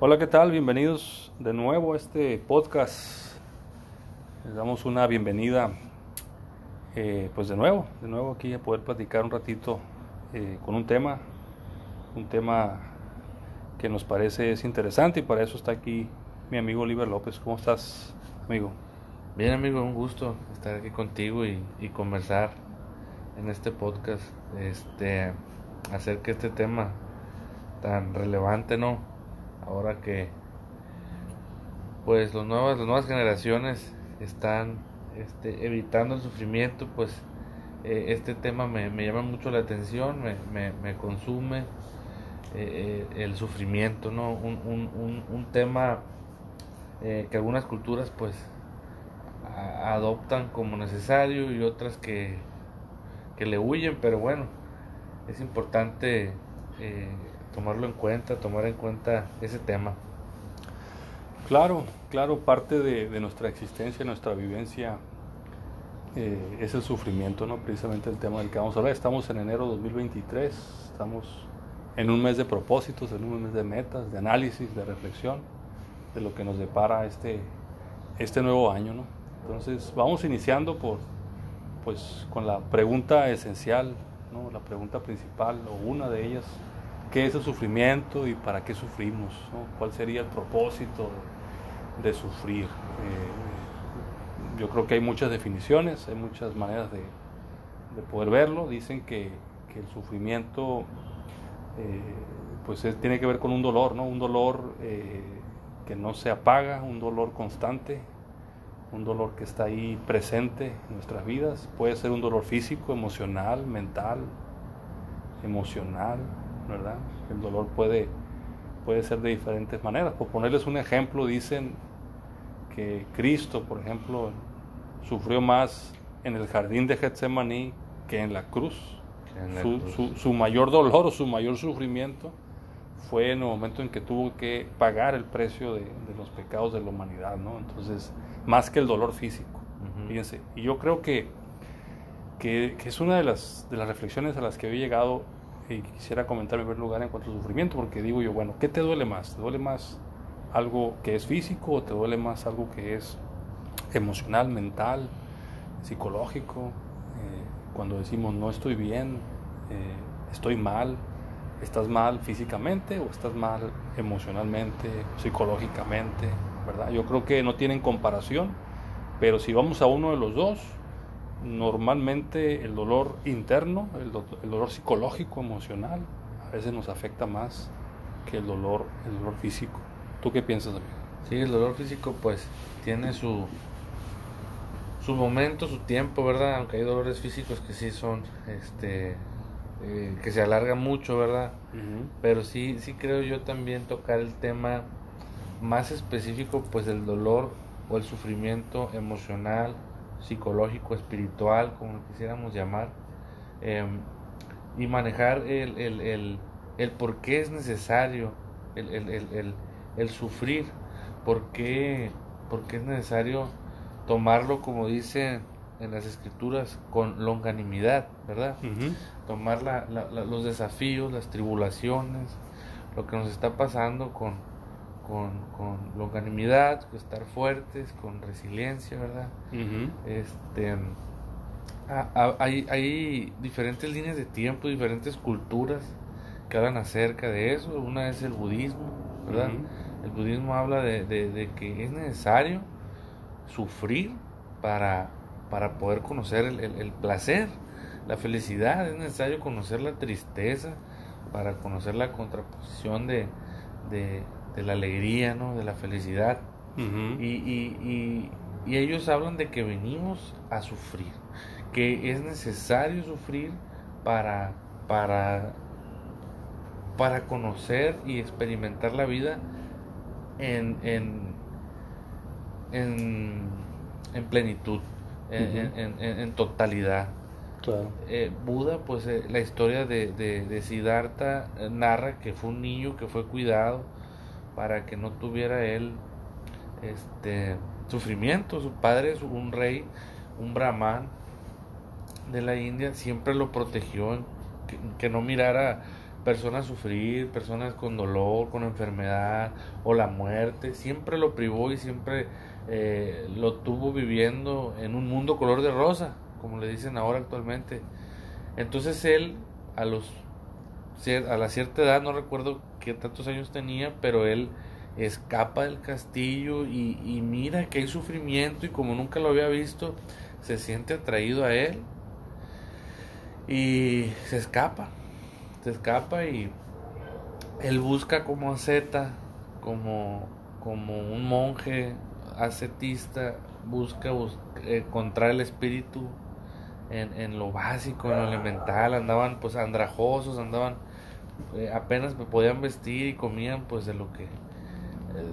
Hola, ¿qué tal? Bienvenidos de nuevo a este podcast. Les damos una bienvenida, eh, pues de nuevo, de nuevo aquí a poder platicar un ratito eh, con un tema, un tema que nos parece es interesante y para eso está aquí mi amigo Oliver López. ¿Cómo estás, amigo? Bien, amigo, un gusto estar aquí contigo y, y conversar en este podcast este, acerca de este tema tan relevante, ¿no? Ahora que pues los nuevas, las nuevas generaciones están este, evitando el sufrimiento, pues eh, este tema me, me, llama mucho la atención, me, me, me consume eh, eh, el sufrimiento, ¿no? Un, un, un, un tema que algunas culturas pues adoptan como necesario y otras que, que le huyen, pero bueno, es importante tomarlo en cuenta, tomar en cuenta ese tema. Claro, claro, parte de, nuestra existencia, nuestra vivencia eh, es el sufrimiento, ¿no? Precisamente el tema del que vamos a hablar. Estamos en enero de 2023, estamos en un mes de propósitos, en un mes de metas, de análisis, de reflexión, de lo que nos depara este, este nuevo año, ¿no? Entonces, vamos iniciando por, pues, con la pregunta esencial, ¿no? La pregunta principal, o una de ellas, ¿qué es el sufrimiento y para qué sufrimos? ¿Cuál sería el propósito de, sufrir? Eh, yo creo que hay muchas definiciones, hay muchas maneras de, poder verlo. Dicen que, el sufrimiento eh, pues tiene que ver con un dolor, ¿no? Un dolor eh, que no se apaga, un dolor constante, un dolor que está ahí presente en nuestras vidas. Puede ser un dolor físico, emocional, mental, emocional, ¿verdad? El dolor puede, puede ser de diferentes maneras. Por ponerles un ejemplo, dicen que Cristo, por ejemplo, sufrió más en el jardín de Getsemaní que en la cruz. su, mayor dolor o su mayor sufrimiento fue en el momento en que tuvo que pagar el precio de, los pecados de la humanidad, ¿no? Entonces, más que el dolor físico, fíjense. Y yo creo que, que, es una de las, de las reflexiones a las que he llegado y quisiera comentar en primer lugar en cuanto al sufrimiento, porque digo yo, bueno, ¿qué te duele más? ¿Te duele más algo que es físico o te duele más algo que es emocional, mental, psicológico? Eh, cuando decimos no estoy bien, eh, estoy mal, ¿estás mal físicamente o estás mal emocionalmente, psicológicamente? ¿verdad? Yo creo que no tienen comparación, pero si vamos a uno de los dos, normalmente el dolor interno, el, dolor psicológico, emocional, a veces nos afecta más que el dolor, el dolor físico. ¿Tú qué piensas, amigo? Sí, el dolor físico pues tiene su, su momento, su tiempo, ¿verdad? Aunque hay dolores físicos que sí son, este, eh, que se alargan mucho, ¿verdad? Pero sí, sí creo yo también tocar el tema más específico, pues el dolor o el sufrimiento emocional, psicológico, espiritual, como lo quisiéramos llamar, em, y manejar el, el, el, el, por qué es necesario el, sufrir, por qué, por qué es necesario tomarlo, como dice en las escrituras, con longanimidad, ¿verdad? Tomar la, los desafíos, las tribulaciones, lo que nos está pasando con, con, con longanimidad, con estar fuertes, con resiliencia, ¿verdad? este, hay, hay diferentes líneas de tiempo, diferentes culturas que hablan acerca de eso. Una es el budismo, ¿verdad? El budismo habla de, de, que es necesario sufrir para, para poder conocer el, el, placer, la felicidad, es necesario conocer la tristeza para conocer la contraposición de, de, de la alegría, ¿no? De la felicidad. y, y, y, ellos hablan de que venimos a sufrir, que es necesario sufrir para, para, para conocer y experimentar la vida en, en, en, plenitud, en, en, totalidad. Claro. Eh, Buda, pues eh, la historia de, de, de Siddhartha eh, narra que fue un niño que fue cuidado para que no tuviera él este sufrimiento. Su padre es un rey, un brahman de la India, siempre lo protegió, que, no mirara personas sufrir, personas con dolor, con enfermedad o la muerte. Siempre lo privó y siempre eh, lo tuvo viviendo en un mundo color de rosa, como le dicen ahora actualmente. Entonces él, a los a la cierta edad, no recuerdo qué tantos años tenía, pero él escapa del castillo y, mira que hay sufrimiento y como nunca lo había visto, se siente atraído a él y se escapa, se escapa y él busca como asceta, como, como un monje ascetista, busca, encontrar el espíritu en, en, lo básico, en lo elemental, andaban pues andrajosos, andaban, eh, apenas podían vestir y comían pues de lo que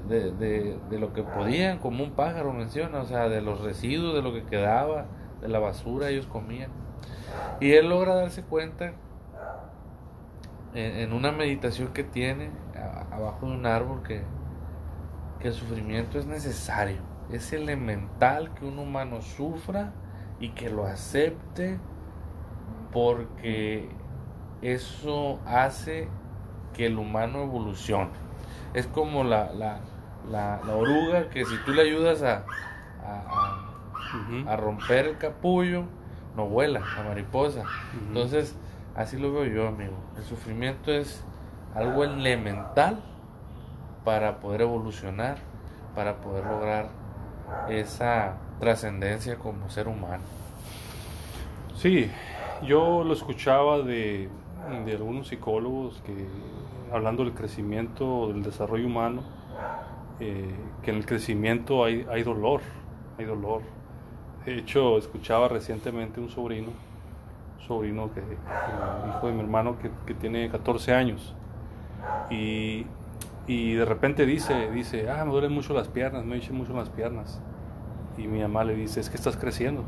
de, de, de, lo que podían, como un pájaro menciona, o sea, de los residuos, de lo que quedaba, de la basura, ellos comían. Y él logra darse cuenta en, una meditación que tiene abajo de un árbol que, que el sufrimiento es necesario, es elemental que un humano sufra y que lo acepte porque eso hace que el humano evolucione. Es como la, la, la, oruga que si tú le ayudas a, a, a, romper el capullo, no vuela, la mariposa. Entonces, así lo veo yo, amigo. El sufrimiento es algo elemental para poder evolucionar, para poder lograr esa trascendencia como ser humano. Sí, yo lo escuchaba de, de algunos psicólogos que hablando del crecimiento, del desarrollo humano, eh, que en el crecimiento hay, hay dolor, hay dolor. De hecho, escuchaba recientemente un sobrino, sobrino que, hijo de mi hermano que, que tiene 14 años, y, y, de repente dice, dice, ah, me duelen mucho las piernas, me echen mucho las piernas. Y mi mamá le dice, es que estás creciendo.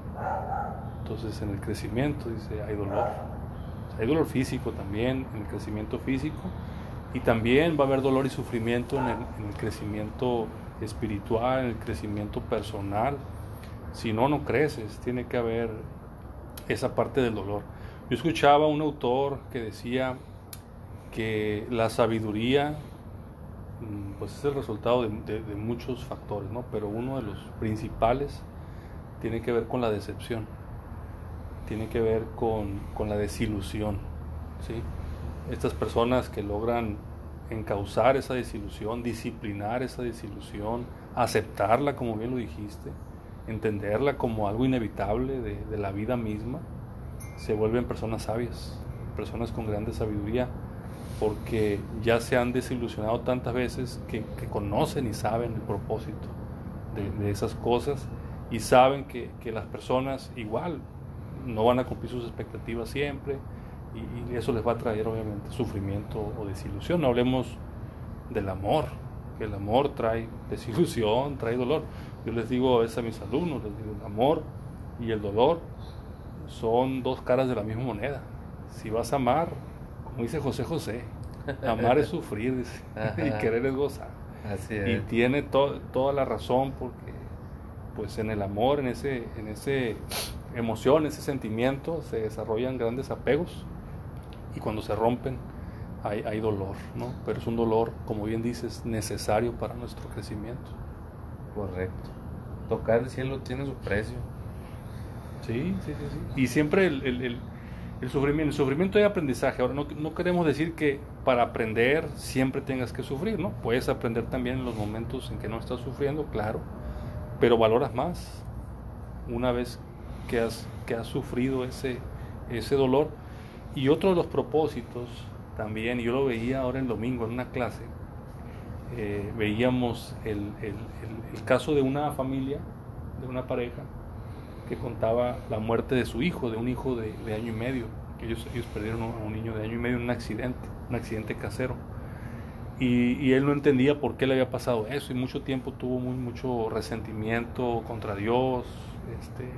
Entonces en el crecimiento, dice, hay dolor. Hay dolor físico también, en el crecimiento físico, y también va a haber dolor y sufrimiento en el, en el crecimiento espiritual, en el crecimiento personal. Si no, no creces, tiene que haber esa parte del dolor. Yo escuchaba a un autor que decía que la sabiduría mm, pues es el resultado de, de, muchos factores, ¿no? pero uno de los principales tiene que ver con la decepción, tiene que ver con, con la desilusión. ¿sí? Estas personas que logran encauzar esa desilusión, disciplinar esa desilusión, aceptarla como bien lo dijiste, entenderla como algo inevitable de, de la vida misma, se vuelven personas sabias, personas con grande sabiduría, porque ya se han desilusionado tantas veces que, conocen y saben el propósito de, de esas cosas y saben que, que, las personas igual no van a cumplir sus expectativas siempre y, y, eso les va a traer obviamente sufrimiento o desilusión. No hablemos del amor, que el amor trae desilusión, trae dolor. Yo les digo a veces a mis alumnos, les digo, el amor y el dolor son dos caras de la misma moneda. Si vas a amar, como dice José José, amar es sufrir y querer es gozar. Así es. Y tiene to toda la razón porque pues en el amor, en ese, en ese emoción, ese sentimiento, se desarrollan grandes apegos y cuando se rompen hay, hay dolor, ¿no? Pero es un dolor, como bien dices, necesario para nuestro crecimiento. Correcto. Tocar el cielo tiene su precio. Sí, sí, sí. sí. Y siempre el, el, el, el sufrimiento, el sufrimiento aprendizaje. Ahora, no, no, queremos decir que para aprender siempre tengas que sufrir, ¿no? Puedes aprender también en los momentos en que no estás sufriendo, claro, pero valoras más una vez que has, sufrido ese, dolor. Y otro de los propósitos también, yo lo veía ahora el domingo en una clase, eh, veíamos el, caso de una familia, de una pareja, que contaba la muerte de su hijo, de un hijo de, de año y medio. Ellos, ellos perdieron a un niño de año y medio en un accidente, un accidente casero. Y, y, él no entendía por qué le había pasado eso y mucho tiempo tuvo muy, mucho resentimiento contra Dios. Este,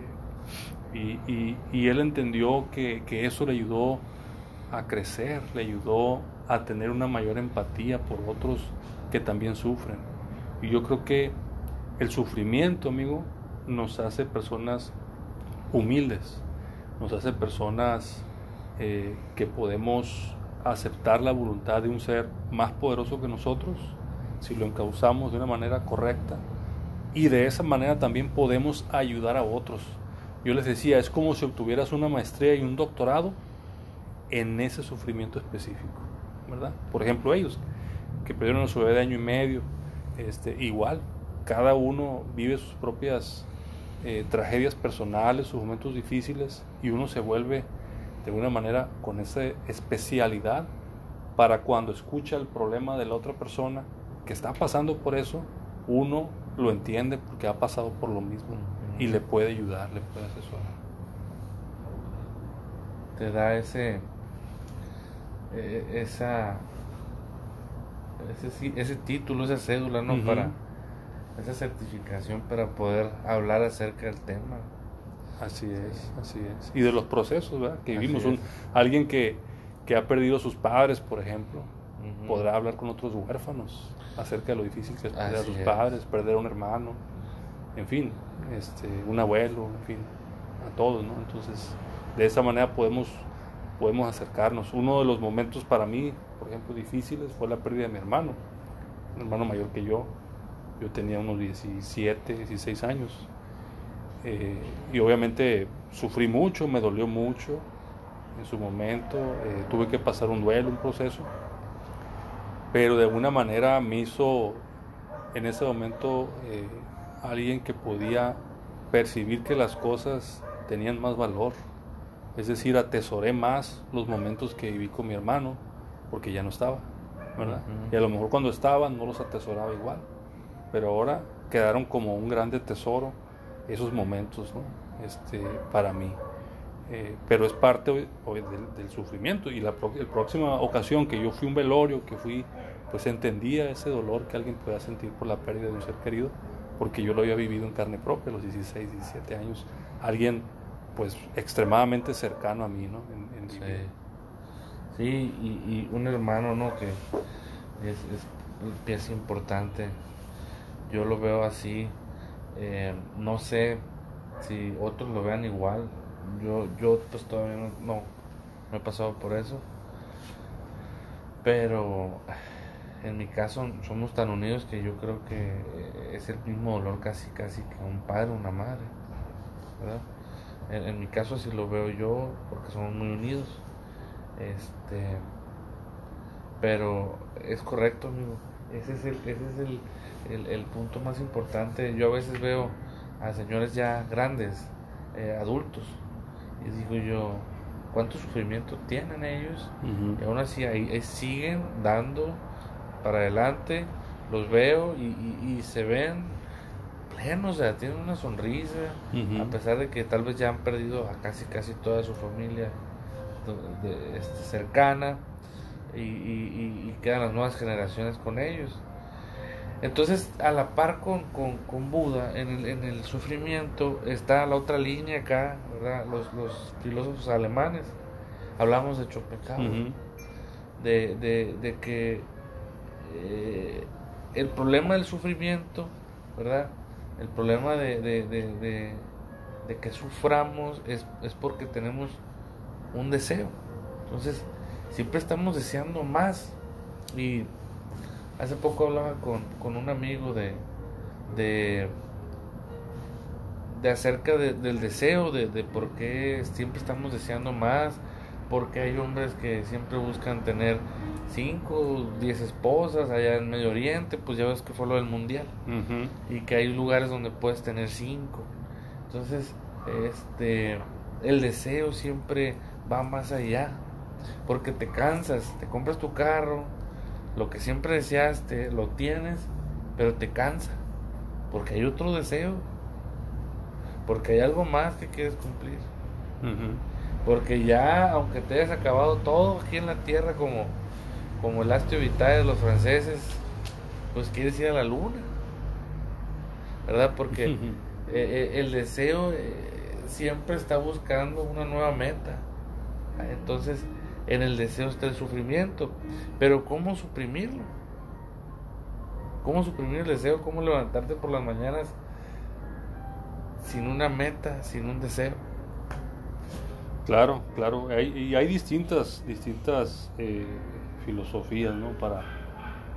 y, él entendió que, que eso le ayudó a crecer, le ayudó a tener una mayor empatía por otros que también sufren. Y yo creo que el sufrimiento, amigo, nos hace personas humildes, nos hace personas eh, que podemos aceptar la voluntad de un ser más poderoso que nosotros, si lo encauzamos de una manera correcta, y de esa manera también podemos ayudar a otros. Yo les decía, es como si obtuvieras una maestría y un doctorado en ese sufrimiento específico, ¿verdad? Por ejemplo, ellos, que perdieron su bebé de año y medio, este, igual, cada uno vive sus propias eh, tragedias personales, sus momentos difíciles, y uno se vuelve de alguna manera con esa especialidad para cuando escucha el problema de la otra persona que está pasando por eso, uno lo entiende porque ha pasado por lo mismo y le puede ayudar, le puede asesorar. Te da ese, eh, esa, ese, ese, título, esa cédula, ¿no? Para esa certificación para poder hablar acerca del tema. Así es, así es. Y de los procesos, ¿verdad? Que vivimos. Un, alguien que, que, ha perdido a sus padres, por ejemplo, podrá hablar con otros huérfanos acerca de lo difícil que es perder a sus padres, perder a un hermano, en fin, este, un abuelo, en fin, a todos, ¿no? Entonces, de esa manera podemos, podemos acercarnos. Uno de los momentos para mí, por ejemplo, difíciles fue la pérdida de mi hermano, un hermano mayor que yo. Yo tenía unos 17, 16 años. Eh, y obviamente sufrí mucho, me dolió mucho en su momento, eh, tuve que pasar un duelo, un proceso pero de alguna manera me hizo en ese momento eh, alguien que podía percibir que las cosas tenían más valor. Es decir, atesoré más los momentos que viví con mi hermano, porque ya no estaba, ¿verdad? Y a lo mejor cuando estaba no los atesoraba igual, pero ahora quedaron como un grande tesoro esos momentos, ¿no? Este, para mí. Eh, pero es parte del, sufrimiento y la, próxima ocasión que yo fui un velorio, que fui, pues entendía ese dolor que alguien pueda sentir por la pérdida de un ser querido, porque yo lo había vivido en carne propia a los 16, 17 años, alguien pues extremadamente cercano a mí, ¿no? sí, sí y, un hermano, ¿no? Que es, es pieza importante, yo lo veo así, eh, no sé si otros lo vean igual, yo, yo pues todavía no, no, he pasado por eso. Pero en mi caso somos tan unidos que yo creo que es el mismo dolor casi casi que un padre o una madre. En, mi caso así lo veo yo porque somos muy unidos. Este pero es correcto amigo. Ese es el, ese es el, el, punto más importante. Yo a veces veo a señores ya grandes, eh, adultos, y digo yo, ¿cuánto sufrimiento tienen ellos? Y aún así ahí, siguen dando para adelante, los veo y, se ven plenos, o sea, tienen una sonrisa, a pesar de que tal vez ya han perdido a casi casi toda su familia este, cercana y, y, quedan las nuevas generaciones con ellos. Entonces, a la par con, con, Buda, en el, en el, sufrimiento, está la otra línea acá, ¿verdad? Los, los filósofos alemanes. Hablamos de Schopenhauer, de, de, de, que eh, el problema del sufrimiento, ¿verdad? El problema de, de, de que suframos es, es porque tenemos un deseo. Entonces, siempre estamos deseando más. Y Hace poco hablaba con, un amigo de, de, de acerca del deseo, de, de por qué siempre estamos deseando más, porque hay hombres que siempre buscan tener 5, 10 esposas allá en Medio Oriente, pues ya ves que fue lo del mundial, y que hay lugares donde puedes tener 5. Entonces, este, el deseo siempre va más allá, porque te cansas, te compras tu carro, lo que siempre deseaste, lo tienes, pero te cansa, porque hay otro deseo, porque hay algo más que quieres cumplir. Porque ya, aunque te hayas acabado todo aquí en la tierra, como, como el astio vital de los franceses, pues quieres ir a la luna, ¿verdad? Porque eh, eh, el deseo eh, siempre está buscando una nueva meta. Entonces, en el deseo está el sufrimiento. Pero ¿cómo suprimirlo? ¿Cómo suprimir el deseo? ¿Cómo levantarte por las mañanas sin una meta, sin un deseo? Claro, claro. Hay, y hay distintas, distintas eh, filosofías, ¿no? Para,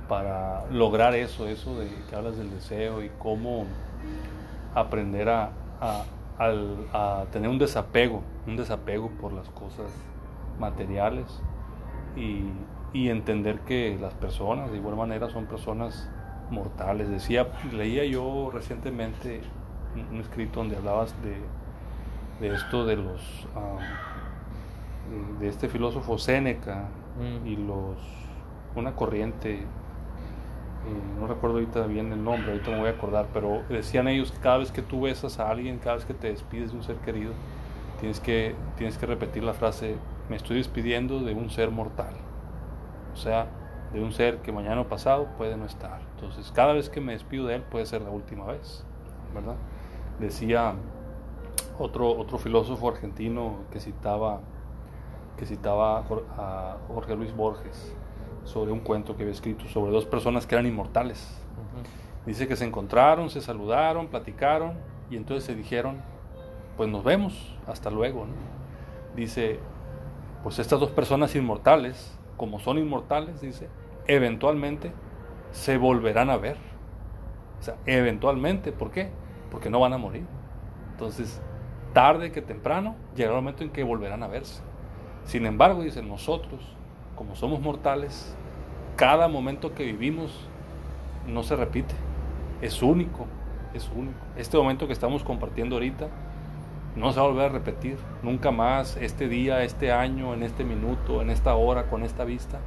para lograr eso, eso de que hablas del deseo y cómo aprender a, a, tener un desapego, un desapego por las cosas materiales y, y, entender que las personas de igual manera son personas mortales. Decía, leía yo recientemente un, escrito donde hablabas de, de esto de los de este filósofo Séneca mm. y los una corriente eh, no recuerdo ahorita bien el nombre, ahorita me voy a acordar, pero decían ellos que cada vez que tú besas a alguien, cada vez que te despides de un ser querido, tienes que, tienes que repetir la frase, me estoy despidiendo de un ser mortal. O sea, de un ser que mañana o pasado puede no estar. Entonces, cada vez que me despido de él puede ser la última vez, ¿verdad? Decía otro, otro filósofo argentino que citaba, que citaba a Jorge Luis Borges, sobre un cuento que había escrito sobre dos personas que eran inmortales. Dice que se encontraron, se saludaron, platicaron y entonces se dijeron, pues nos vemos, hasta luego. Dice, pues estas dos personas inmortales, como son inmortales, dice, eventualmente se volverán a ver. O sea, eventualmente, ¿por qué? Porque no van a morir. Entonces, tarde que temprano, llegará el momento en que volverán a verse. Sin embargo, dice, nosotros como somos mortales, cada momento que vivimos no se repite, es único, es único. Este momento que estamos compartiendo ahorita no se va a volver a repetir, nunca más, este día, este año, en este minuto, en esta hora, con esta vista,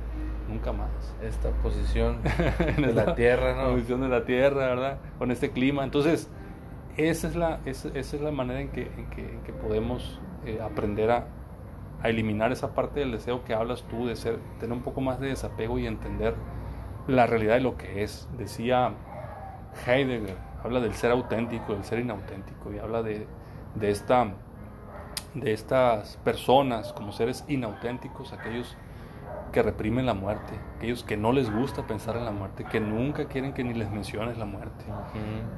nunca más. Esta posición de la tierra, ¿no? posición de la tierra, ¿verdad? Con este clima. Entonces, esa es la, esa, es la manera en que, en que, podemos eh, aprender a, a eliminar esa parte del deseo que hablas tú, de ser, tener un poco más de desapego y entender la realidad de lo que es. Decía Heidegger, habla del ser auténtico, del ser inauténtico, y habla de, de, esta, de estas personas como seres inauténticos, aquellos que reprimen la muerte, aquellos que no les gusta pensar en la muerte, que nunca quieren que ni les menciones la muerte,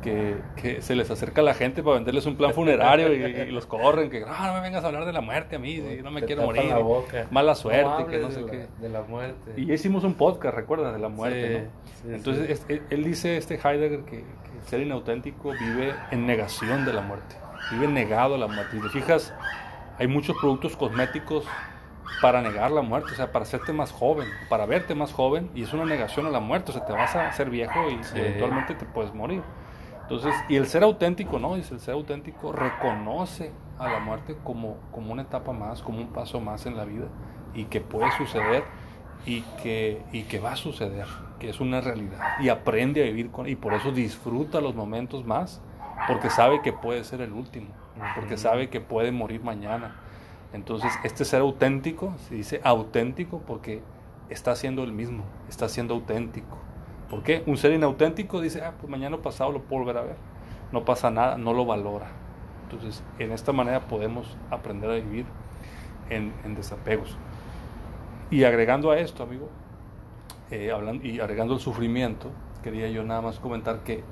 que, se les acerca a la gente para venderles un plan funerario y, los corren, que no, me vengas a hablar de la muerte a mí, no me quiero morir, mala suerte, que no sé qué. De la muerte. Y hicimos un podcast, recuerdas, de la muerte. Entonces, él dice, este Heidegger, que, el ser inauténtico vive en negación de la muerte, vive negado a la muerte. Y te fijas, hay muchos productos cosméticos para negar la muerte, o sea, para hacerte más joven, para verte más joven, y es una negación a la muerte, o sea, te vas a hacer viejo y eventualmente te puedes morir. Entonces, y el ser auténtico, ¿no? Dice, el ser auténtico reconoce a la muerte como, como una etapa más, como un paso más en la vida, y que puede suceder y que, y que va a suceder, que es una realidad, y aprende a vivir con, y por eso disfruta los momentos más, porque sabe que puede ser el último, porque sabe que puede morir mañana entonces, este ser auténtico, se dice auténtico porque está siendo el mismo, está siendo auténtico. ¿Por qué? Un ser inauténtico dice, ah, pues mañana pasado lo puedo volver a ver. No pasa nada, no lo valora. Entonces, en esta manera podemos aprender a vivir en, desapegos. Y agregando a esto, amigo, eh, y agregando el sufrimiento, quería yo nada más comentar que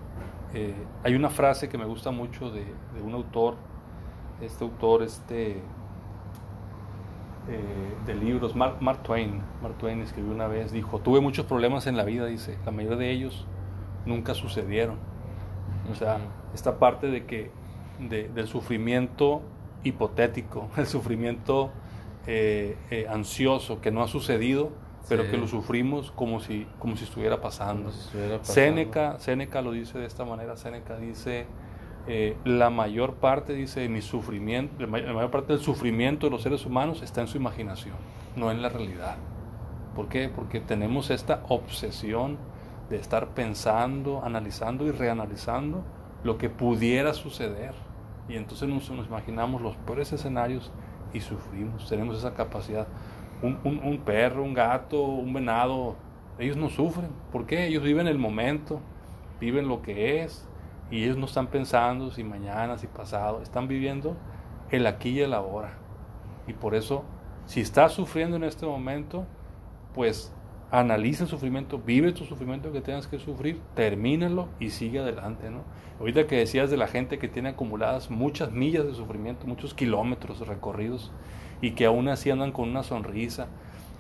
eh, hay una frase que me gusta mucho de un autor, este autor, este eh, de libros, Mark, Twain, Mark Twain escribió una vez, dijo, tuve muchos problemas en la vida, dice, la mayoría de ellos nunca sucedieron. O sea, esta parte de que, del sufrimiento hipotético, el sufrimiento eh, eh, ansioso que no ha sucedido, pero que lo sufrimos como si, como si estuviera pasando. Séneca, Séneca lo dice de esta manera, Séneca dice, eh, la mayor parte, dice, de mi sufrimiento, la mayor parte del sufrimiento de los seres humanos está en su imaginación, no en la realidad. ¿Por qué? Porque tenemos esta obsesión de estar pensando, analizando y reanalizando lo que pudiera suceder. Y entonces nos, imaginamos los peores escenarios y sufrimos, tenemos esa capacidad. Un, un perro, un gato, un venado, ellos no sufren. ¿Por qué? Ellos viven el momento, viven lo que es, y ellos no están pensando si mañana, si pasado, están viviendo el aquí y el ahora. Y por eso, si estás sufriendo en este momento, pues analiza el sufrimiento, vive tu sufrimiento que tengas que sufrir, termínalo y sigue adelante, ¿no? Ahorita que decías de la gente que tiene acumuladas muchas millas de sufrimiento, muchos kilómetros recorridos, y que aún así andan con una sonrisa.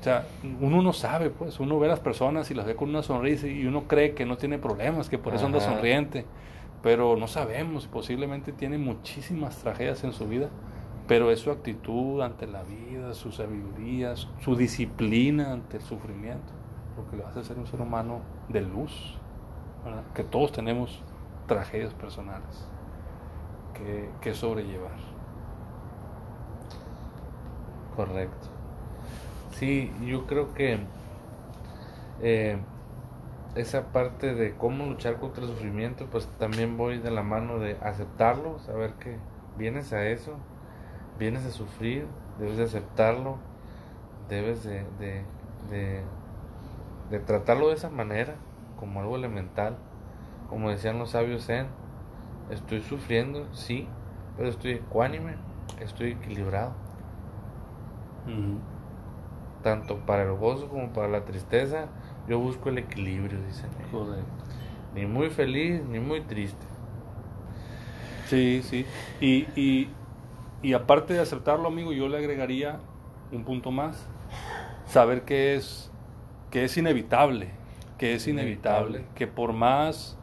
O sea, uno no sabe, pues, uno ve a las personas y las ve con una sonrisa y uno cree que no tiene problemas, que por eso anda sonriente, pero no sabemos, posiblemente tiene muchísimas tragedias en su vida, pero es su actitud ante la vida, su sabiduría, su disciplina ante el sufrimiento, lo que lo hace ser un ser humano de luz, que todos tenemos tragedias personales que, que sobrellevar. Correcto. Sí, yo creo que eh, esa parte de cómo luchar contra el sufrimiento, pues también voy de la mano de aceptarlo, saber que vienes a eso, vienes a sufrir, debes de aceptarlo, debes de, de, de, tratarlo de esa manera, como algo elemental, como decían los sabios Zen, estoy sufriendo, sí, pero estoy ecuánime, estoy equilibrado. Tanto para el gozo como para la tristeza, yo busco el equilibrio, dicen Ni muy feliz, ni muy triste. Sí, sí. Y, y, y aparte de aceptarlo, amigo, yo le agregaría un punto más. Saber que es, que es inevitable, que es inevitable, que por más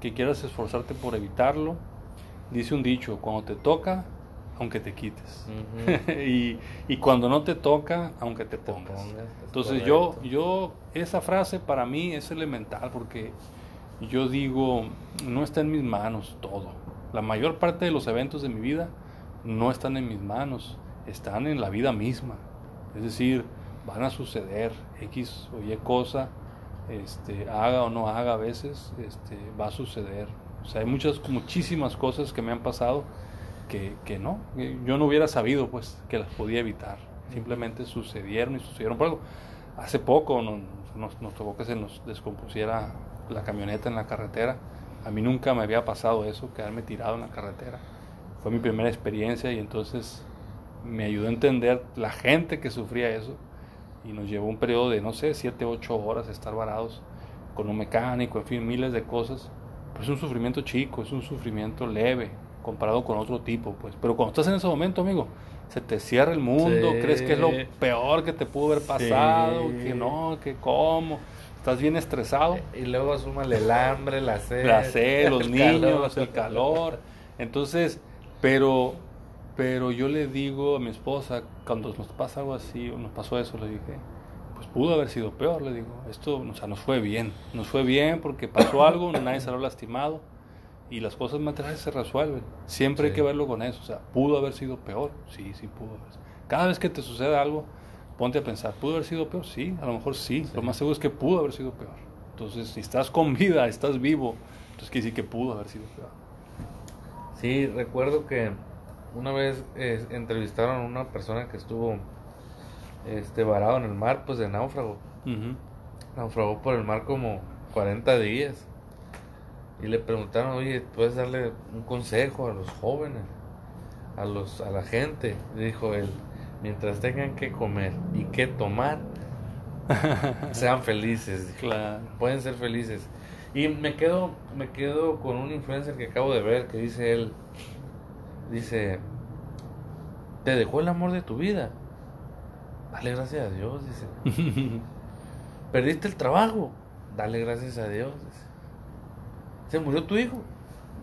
que quieras esforzarte por evitarlo, dice un dicho, cuando te toca, aunque te quites. y, y, cuando no te toca, aunque te pongas. Entonces yo, yo, esa frase para mí es elemental porque yo digo, no está en mis manos todo. La mayor parte de los eventos de mi vida no están en mis manos, están en la vida misma. Es decir, van a suceder X o Y cosa, este, haga o no haga a veces, este, va a suceder. O sea, hay muchas, muchísimas cosas que me han pasado que, no, yo no hubiera sabido pues que las podía evitar. Simplemente sucedieron y sucedieron por. Hace poco nos, nos, tocó que se nos descompusiera la camioneta en la carretera. A mí nunca me había pasado eso, quedarme tirado en la carretera. Fue mi primera experiencia y entonces me ayudó a entender la gente que sufría eso y nos llevó un periodo de, no sé, 7, 8 horas estar varados con un mecánico, en fin, miles de cosas. Pues es un sufrimiento chico, es un sufrimiento leve, comparado con otro tipo, pues. Pero cuando estás en ese momento, amigo, se te cierra el mundo, crees que es lo peor que te pudo haber pasado, que no, que cómo. Estás bien estresado. Y luego súmale el hambre, la sed. La sed, los niños, el calor. Entonces, pero, pero yo le digo a mi esposa, cuando nos pasa algo así, nos pasó eso, le dije, pues pudo haber sido peor, le digo. Esto, o sea, nos fue bien. Nos fue bien porque pasó algo, nadie salió lastimado y las cosas materiales se resuelven. Siempre hay que verlo con eso. O sea, pudo haber sido peor. Sí, sí, pudo haber sido. Cada vez que te sucede algo, ponte a pensar, ¿pudo haber sido peor? Sí, a lo mejor sí. Lo más seguro es que pudo haber sido peor. Entonces, si estás con vida, estás vivo, entonces quiere decir que pudo haber sido peor. Sí, recuerdo que una vez eh, entrevistaron a una persona que estuvo este varado en el mar, pues de náufrago. Naufragó por el mar como 40 días y le preguntaron, oye, ¿puedes darle un consejo a los jóvenes, a, los, a la gente? dijo él, mientras tengan que comer y que tomar, sean felices. Claro. Pueden ser felices. Y me quedo, me quedo con un influencer que acabo de ver que dice él, dice, te dejó el amor de tu vida. Dale gracias a Dios, dice. Perdiste el trabajo. Dale gracias a Dios. Dice. Se murió tu hijo.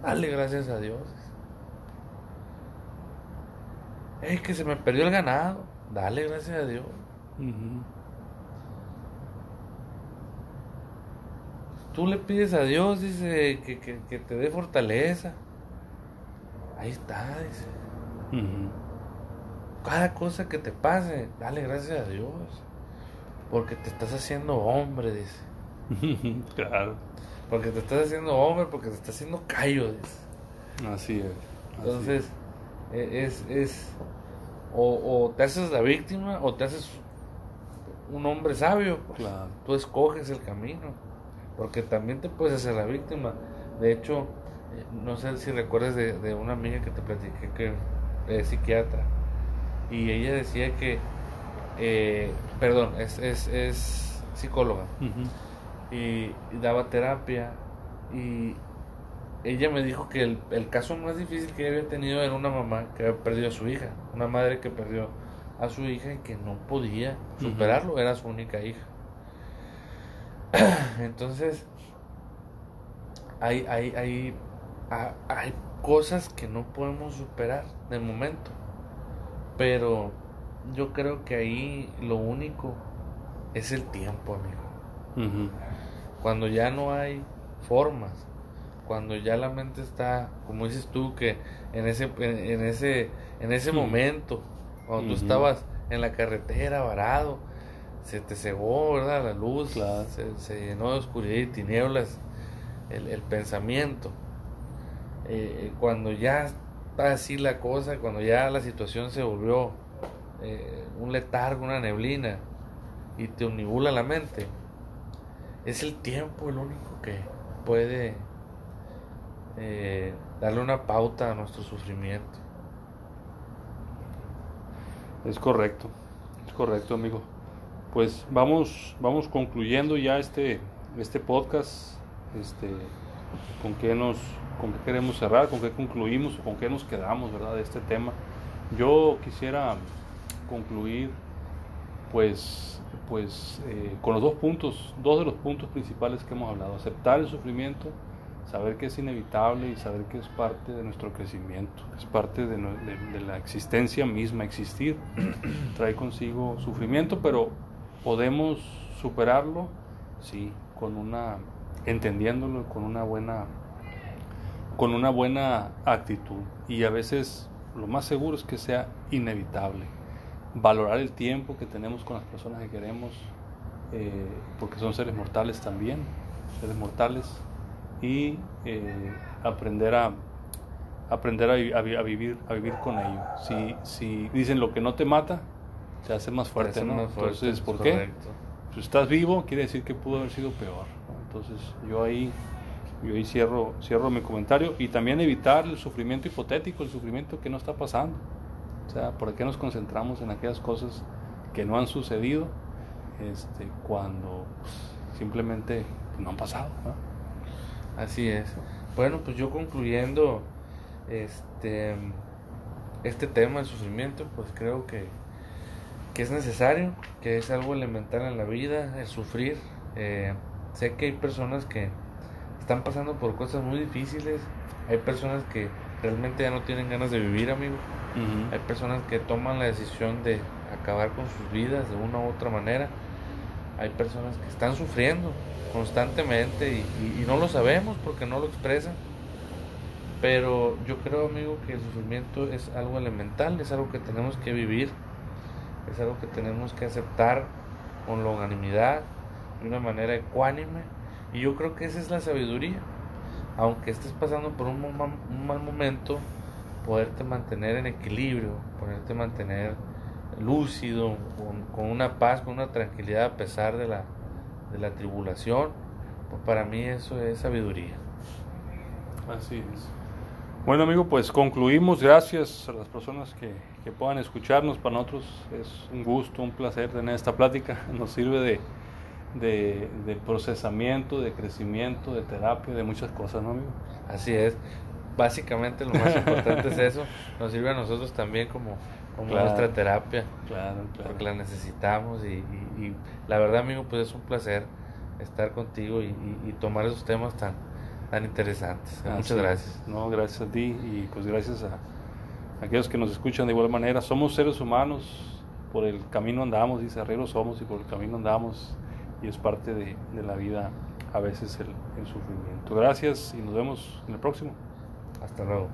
Dale gracias a Dios. Es que se me perdió el ganado. Dale gracias a Dios. Tú le pides a Dios, dice, que, te dé fortaleza. Ahí está, dice. Cada cosa que te pase, dale gracias a Dios. Porque te estás haciendo hombre, dice. claro. Porque te estás haciendo hombre, porque te estás haciendo callo. Así es. Entonces, e, es, es o, te haces la víctima o te haces un hombre sabio. Pues. Claro. Tú escoges el camino. Porque también te puedes hacer la víctima. De hecho, eh, no sé si recuerdas de, una amiga que te platiqué que es psiquiatra. Y ella decía que, eh, perdón, es, es, es psicóloga y, daba terapia y ella me dijo que el, el, caso más difícil que había tenido era una mamá que había perdido a su hija, una madre que perdió a su hija y que no podía superarlo, era su única hija. Entonces, hay, hay, hay, hay cosas que no podemos superar de momento. Pero yo creo que ahí lo único es el tiempo, amigo. Cuando ya no hay formas, cuando ya la mente está, como dices tú, que en ese, en, ese, en ese momento, cuando tú estabas en la carretera varado, se te cegó, ¿verdad? La luz, se, llenó de oscuridad y tinieblas el, pensamiento. Eh, cuando ya está así la cosa, cuando ya la situación se volvió eh, un letargo, una neblina, y te unibula la mente, es el tiempo el único que puede eh, darle una pauta a nuestro sufrimiento. Es correcto, es correcto, amigo. Pues vamos, vamos concluyendo ya este, este podcast. Este, con qué nos, con qué queremos cerrar, con qué concluimos, con qué nos quedamos, ¿verdad? De este tema. Yo quisiera concluir, pues, pues, eh, con los dos puntos, dos de los puntos principales que hemos hablado: aceptar el sufrimiento saber que es inevitable y saber que es parte de nuestro crecimiento, es parte de, la existencia misma, existir trae consigo sufrimiento, pero podemos superarlo, sí, con una, entendiéndolo, con una buena, con una buena actitud. Y a veces lo más seguro es que sea inevitable, valorar el tiempo que tenemos con las personas que queremos, eh, porque son seres mortales también, seres mortales y eh, aprender a aprender a, vivir a vivir con ello. Si, si dicen lo que no te mata, te hace más fuerte, ¿no? Entonces, ¿por qué? Si estás vivo, quiere decir que pudo haber sido peor. Entonces, yo ahí yo ahí cierro cierro mi comentario y también evitar el sufrimiento hipotético, el sufrimiento que no está pasando. O sea, ¿por qué nos concentramos en aquellas cosas que no han sucedido este, cuando pues, simplemente no han pasado? Así es. Bueno, pues yo concluyendo este, este tema del sufrimiento, pues creo que, que es necesario, que es algo elemental en la vida, el sufrir. Eh, sé que hay personas que están pasando por cosas muy difíciles, hay personas que realmente ya no tienen ganas de vivir, amigo. Hay personas que toman la decisión de acabar con sus vidas de una u otra manera. Hay personas que están sufriendo, constantemente y, no lo sabemos porque no lo expresan. Pero yo creo, amigo, que el sufrimiento es algo elemental, es algo que tenemos que vivir, es algo que tenemos que aceptar con longanimidad, de una manera ecuánime. Y yo creo que esa es la sabiduría. Aunque estés pasando por un, un mal momento, poderte mantener en equilibrio, poderte mantener lúcido, con, con, una paz, con una tranquilidad a pesar de la, de la tribulación, pues para mí eso es sabiduría. Así es. Bueno amigo, pues concluimos. Gracias a las personas que, que puedan escucharnos. Para nosotros es un gusto, un placer tener esta plática. Nos sirve de, de, de, procesamiento, de crecimiento, de terapia, de muchas cosas, ¿no, amigo? Así es. Básicamente lo más importante es eso. Nos sirve a nosotros también como, como nuestra terapia. Claro, Porque la necesitamos y, y, la verdad, amigo, pues es un placer estar contigo y, y tomar esos temas tan, tan interesantes. Muchas gracias. No, gracias a ti y pues gracias a, aquellos que nos escuchan de igual manera. Somos seres humanos, por el camino andamos, dice Herrero somos y por el camino andamos y es parte de, de la vida a veces el, el sufrimiento. Gracias y nos vemos en el próximo. Hasta luego.